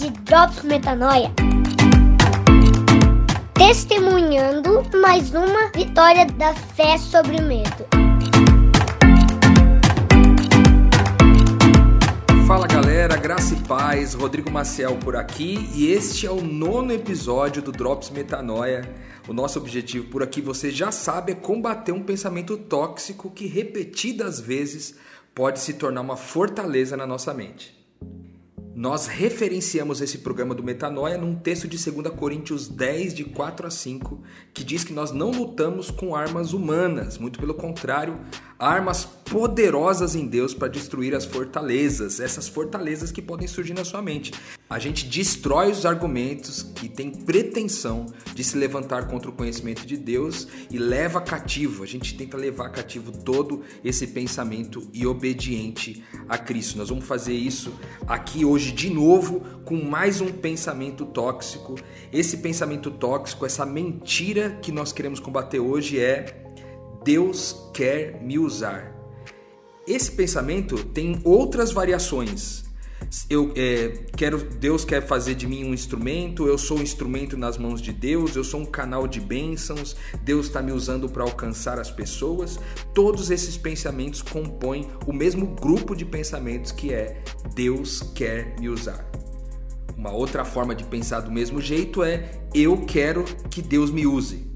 de Drops Metanoia. Testemunhando mais uma vitória da fé sobre o medo. Fala galera, graça e paz, Rodrigo Maciel por aqui e este é o nono episódio do Drops Metanoia. O nosso objetivo por aqui, você já sabe, é combater um pensamento tóxico que repetidas vezes pode se tornar uma fortaleza na nossa mente. Nós referenciamos esse programa do Metanoia num texto de 2 Coríntios 10, de 4 a 5, que diz que nós não lutamos com armas humanas, muito pelo contrário, armas poderosas em Deus para destruir as fortalezas, essas fortalezas que podem surgir na sua mente. A gente destrói os argumentos que têm pretensão de se levantar contra o conhecimento de Deus e leva cativo, a gente tenta levar cativo todo esse pensamento e obediente a Cristo. Nós vamos fazer isso aqui hoje de novo com mais um pensamento tóxico. Esse pensamento tóxico, essa mentira que nós queremos combater hoje é Deus quer me usar. Esse pensamento tem outras variações. Eu é, quero, Deus quer fazer de mim um instrumento. Eu sou um instrumento nas mãos de Deus. Eu sou um canal de bênçãos. Deus está me usando para alcançar as pessoas. Todos esses pensamentos compõem o mesmo grupo de pensamentos que é Deus quer me usar. Uma outra forma de pensar do mesmo jeito é eu quero que Deus me use.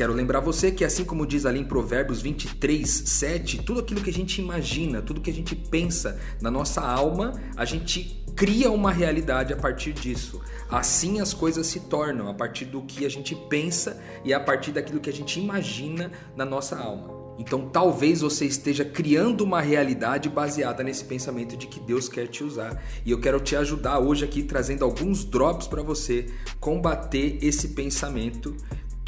Quero lembrar você que, assim como diz ali em Provérbios 23, 7, tudo aquilo que a gente imagina, tudo que a gente pensa na nossa alma, a gente cria uma realidade a partir disso. Assim as coisas se tornam, a partir do que a gente pensa e a partir daquilo que a gente imagina na nossa alma. Então talvez você esteja criando uma realidade baseada nesse pensamento de que Deus quer te usar. E eu quero te ajudar hoje aqui trazendo alguns drops para você combater esse pensamento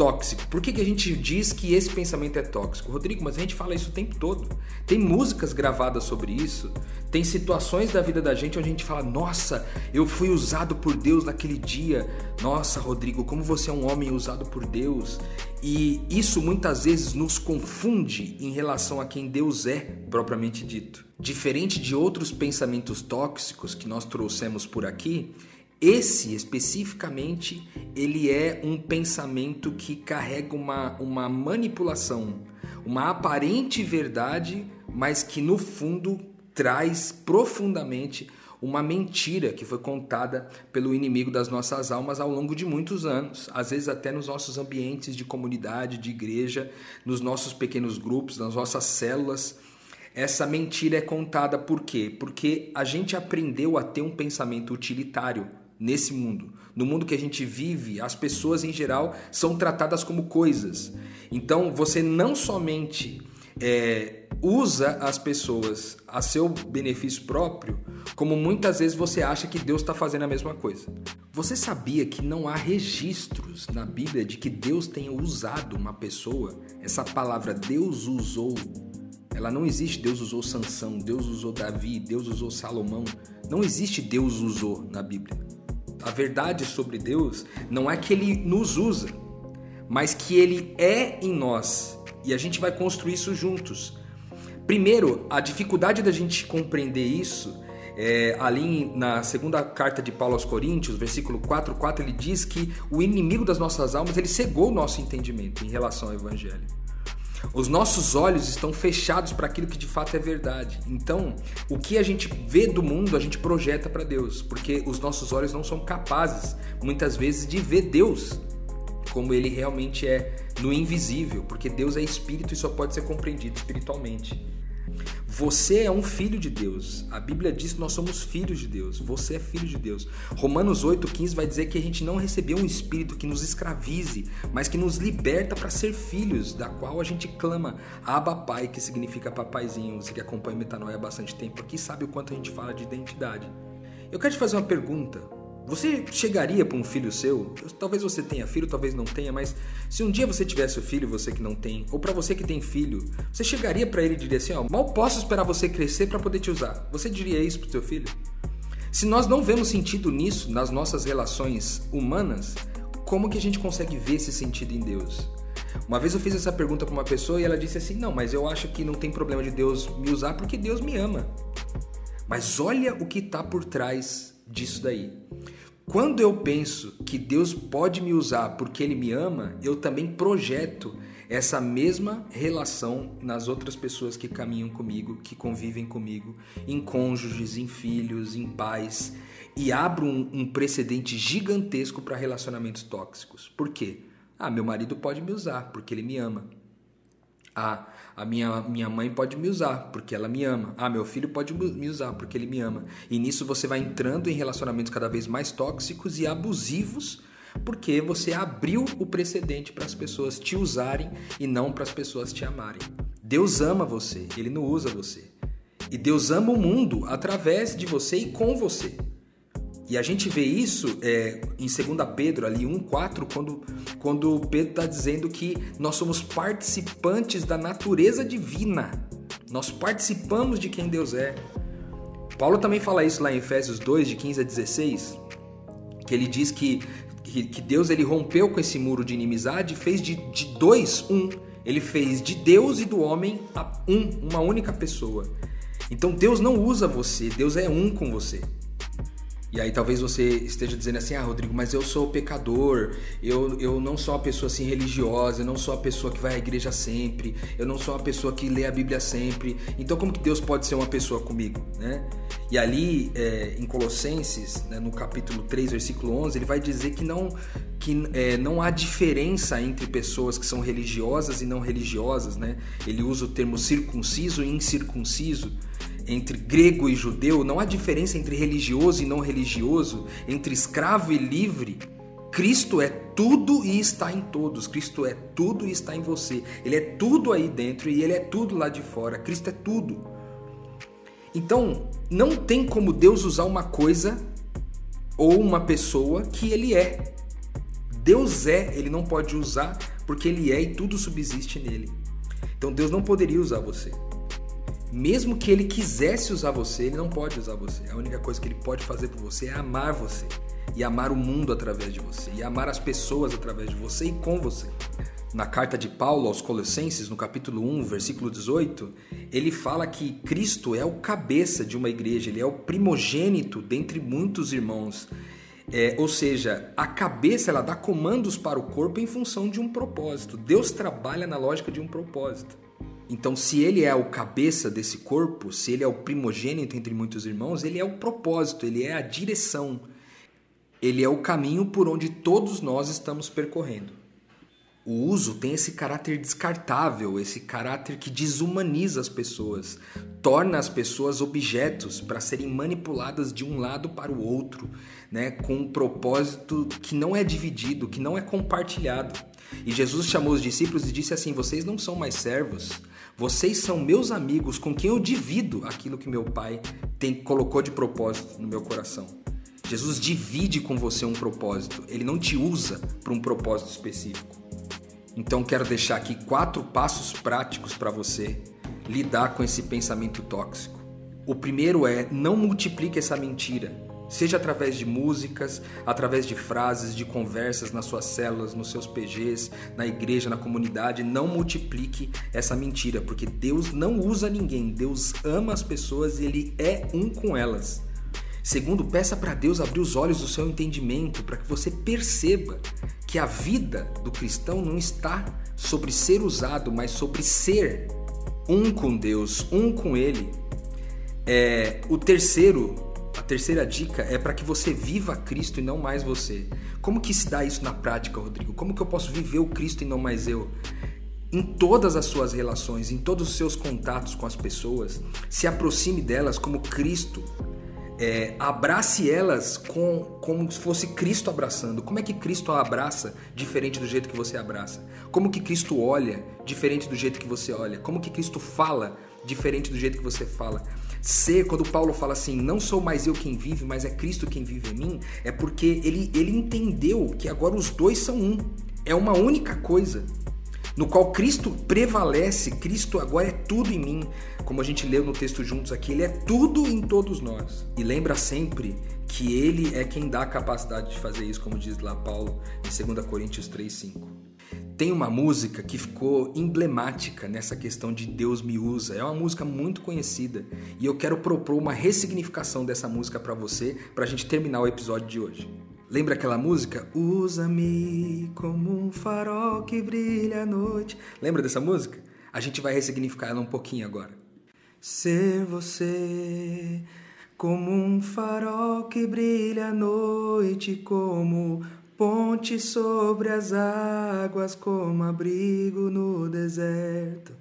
tóxico. Por que, que a gente diz que esse pensamento é tóxico? Rodrigo, mas a gente fala isso o tempo todo. Tem músicas gravadas sobre isso, tem situações da vida da gente onde a gente fala: Nossa, eu fui usado por Deus naquele dia. Nossa, Rodrigo, como você é um homem usado por Deus. E isso muitas vezes nos confunde em relação a quem Deus é, propriamente dito. Diferente de outros pensamentos tóxicos que nós trouxemos por aqui, esse especificamente, ele é um pensamento que carrega uma, uma manipulação, uma aparente verdade, mas que no fundo traz profundamente uma mentira que foi contada pelo inimigo das nossas almas ao longo de muitos anos, às vezes até nos nossos ambientes de comunidade, de igreja, nos nossos pequenos grupos, nas nossas células. Essa mentira é contada por quê? Porque a gente aprendeu a ter um pensamento utilitário nesse mundo. No mundo que a gente vive, as pessoas em geral são tratadas como coisas. Então você não somente é, usa as pessoas a seu benefício próprio, como muitas vezes você acha que Deus está fazendo a mesma coisa. Você sabia que não há registros na Bíblia de que Deus tenha usado uma pessoa? Essa palavra Deus usou, ela não existe. Deus usou Sansão, Deus usou Davi, Deus usou Salomão. Não existe Deus usou na Bíblia a verdade sobre Deus não é que ele nos usa, mas que ele é em nós e a gente vai construir isso juntos. Primeiro, a dificuldade da gente compreender isso é, ali na segunda carta de Paulo aos Coríntios, versículo 4, 4, ele diz que o inimigo das nossas almas ele cegou o nosso entendimento em relação ao Evangelho. Os nossos olhos estão fechados para aquilo que de fato é verdade. Então, o que a gente vê do mundo, a gente projeta para Deus, porque os nossos olhos não são capazes, muitas vezes, de ver Deus como ele realmente é no invisível, porque Deus é espírito e só pode ser compreendido espiritualmente. Você é um filho de Deus. A Bíblia diz que nós somos filhos de Deus. Você é filho de Deus. Romanos 8,15 vai dizer que a gente não recebeu um espírito que nos escravize, mas que nos liberta para ser filhos, da qual a gente clama Abba Pai, que significa papaizinho. Você que acompanha Metanoia há bastante tempo aqui sabe o quanto a gente fala de identidade. Eu quero te fazer uma pergunta. Você chegaria para um filho seu? Talvez você tenha filho, talvez não tenha, mas se um dia você tivesse o filho, você que não tem, ou para você que tem filho, você chegaria para ele e diria assim: ó, mal posso esperar você crescer para poder te usar. Você diria isso pro seu filho? Se nós não vemos sentido nisso nas nossas relações humanas, como que a gente consegue ver esse sentido em Deus? Uma vez eu fiz essa pergunta para uma pessoa e ela disse assim: "Não, mas eu acho que não tem problema de Deus me usar porque Deus me ama". Mas olha o que está por trás disso daí. Quando eu penso que Deus pode me usar porque Ele me ama, eu também projeto essa mesma relação nas outras pessoas que caminham comigo, que convivem comigo, em cônjuges, em filhos, em pais, e abro um, um precedente gigantesco para relacionamentos tóxicos. Por quê? Ah, meu marido pode me usar porque ele me ama. Ah, a minha, minha mãe pode me usar porque ela me ama. Ah, meu filho pode me usar porque ele me ama. E nisso você vai entrando em relacionamentos cada vez mais tóxicos e abusivos porque você abriu o precedente para as pessoas te usarem e não para as pessoas te amarem. Deus ama você, ele não usa você. E Deus ama o mundo através de você e com você. E a gente vê isso é, em 2 Pedro, ali 1,4, quando, quando Pedro está dizendo que nós somos participantes da natureza divina. Nós participamos de quem Deus é. Paulo também fala isso lá em Efésios 2, de 15 a 16, que ele diz que, que, que Deus ele rompeu com esse muro de inimizade e fez de, de dois um. Ele fez de Deus e do homem um, uma única pessoa. Então Deus não usa você, Deus é um com você. E aí talvez você esteja dizendo assim, ah, Rodrigo, mas eu sou pecador, eu, eu não sou uma pessoa assim religiosa, eu não sou uma pessoa que vai à igreja sempre, eu não sou uma pessoa que lê a Bíblia sempre. Então como que Deus pode ser uma pessoa comigo, né? E ali é, em Colossenses, né, no capítulo 3, versículo 11, ele vai dizer que não que é, não há diferença entre pessoas que são religiosas e não religiosas, né? Ele usa o termo circunciso e incircunciso entre grego e judeu, não há diferença entre religioso e não religioso, entre escravo e livre. Cristo é tudo e está em todos. Cristo é tudo e está em você. Ele é tudo aí dentro e ele é tudo lá de fora. Cristo é tudo. Então, não tem como Deus usar uma coisa ou uma pessoa que ele é. Deus é, ele não pode usar porque ele é e tudo subsiste nele. Então Deus não poderia usar você mesmo que ele quisesse usar você, ele não pode usar você. A única coisa que ele pode fazer por você é amar você e amar o mundo através de você e amar as pessoas através de você e com você. Na carta de Paulo aos Colossenses, no capítulo 1, versículo 18, ele fala que Cristo é o cabeça de uma igreja, ele é o primogênito dentre muitos irmãos. É, ou seja, a cabeça ela dá comandos para o corpo em função de um propósito. Deus trabalha na lógica de um propósito. Então, se ele é o cabeça desse corpo, se ele é o primogênito entre muitos irmãos, ele é o propósito, ele é a direção, ele é o caminho por onde todos nós estamos percorrendo. O uso tem esse caráter descartável, esse caráter que desumaniza as pessoas, torna as pessoas objetos para serem manipuladas de um lado para o outro, né, com um propósito que não é dividido, que não é compartilhado. E Jesus chamou os discípulos e disse assim: Vocês não são mais servos, vocês são meus amigos com quem eu divido aquilo que meu Pai tem, colocou de propósito no meu coração. Jesus divide com você um propósito, ele não te usa para um propósito específico. Então quero deixar aqui quatro passos práticos para você lidar com esse pensamento tóxico. O primeiro é não multiplique essa mentira seja através de músicas, através de frases, de conversas nas suas células, nos seus PGs, na igreja, na comunidade. Não multiplique essa mentira, porque Deus não usa ninguém, Deus ama as pessoas e Ele é um com elas. Segundo, peça para Deus abrir os olhos do seu entendimento para que você perceba que a vida do cristão não está sobre ser usado, mas sobre ser um com Deus, um com Ele. É, o terceiro, a terceira dica é para que você viva Cristo e não mais você. Como que se dá isso na prática, Rodrigo? Como que eu posso viver o Cristo e não mais eu? Em todas as suas relações, em todos os seus contatos com as pessoas, se aproxime delas como Cristo. É, abrace elas com, como se fosse Cristo abraçando. Como é que Cristo abraça diferente do jeito que você abraça? Como que Cristo olha diferente do jeito que você olha? Como que Cristo fala diferente do jeito que você fala? Ser, quando Paulo fala assim, não sou mais eu quem vive, mas é Cristo quem vive em mim, é porque ele, ele entendeu que agora os dois são um. É uma única coisa. No qual Cristo prevalece, Cristo agora é tudo em mim. Como a gente leu no texto juntos aqui, Ele é tudo em todos nós. E lembra sempre que Ele é quem dá a capacidade de fazer isso, como diz lá Paulo em 2 Coríntios 3,5. Tem uma música que ficou emblemática nessa questão de Deus me usa. É uma música muito conhecida e eu quero propor uma ressignificação dessa música para você, para a gente terminar o episódio de hoje. Lembra aquela música? Usa-me como um farol que brilha à noite. Lembra dessa música? A gente vai ressignificar ela um pouquinho agora. Ser você como um farol que brilha à noite, como Ponte sobre as águas, como abrigo no deserto,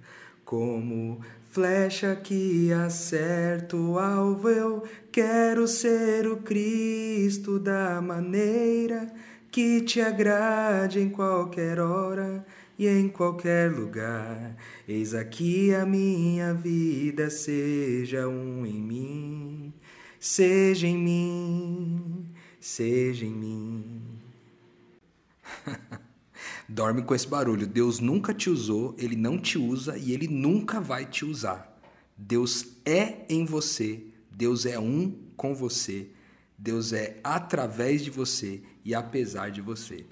como flecha que acerta o alvo. Eu quero ser o Cristo da maneira que te agrade em qualquer hora e em qualquer lugar. Eis aqui a minha vida, seja um em mim, seja em mim, seja em mim. Dorme com esse barulho. Deus nunca te usou, ele não te usa e ele nunca vai te usar. Deus é em você, Deus é um com você, Deus é através de você e apesar de você.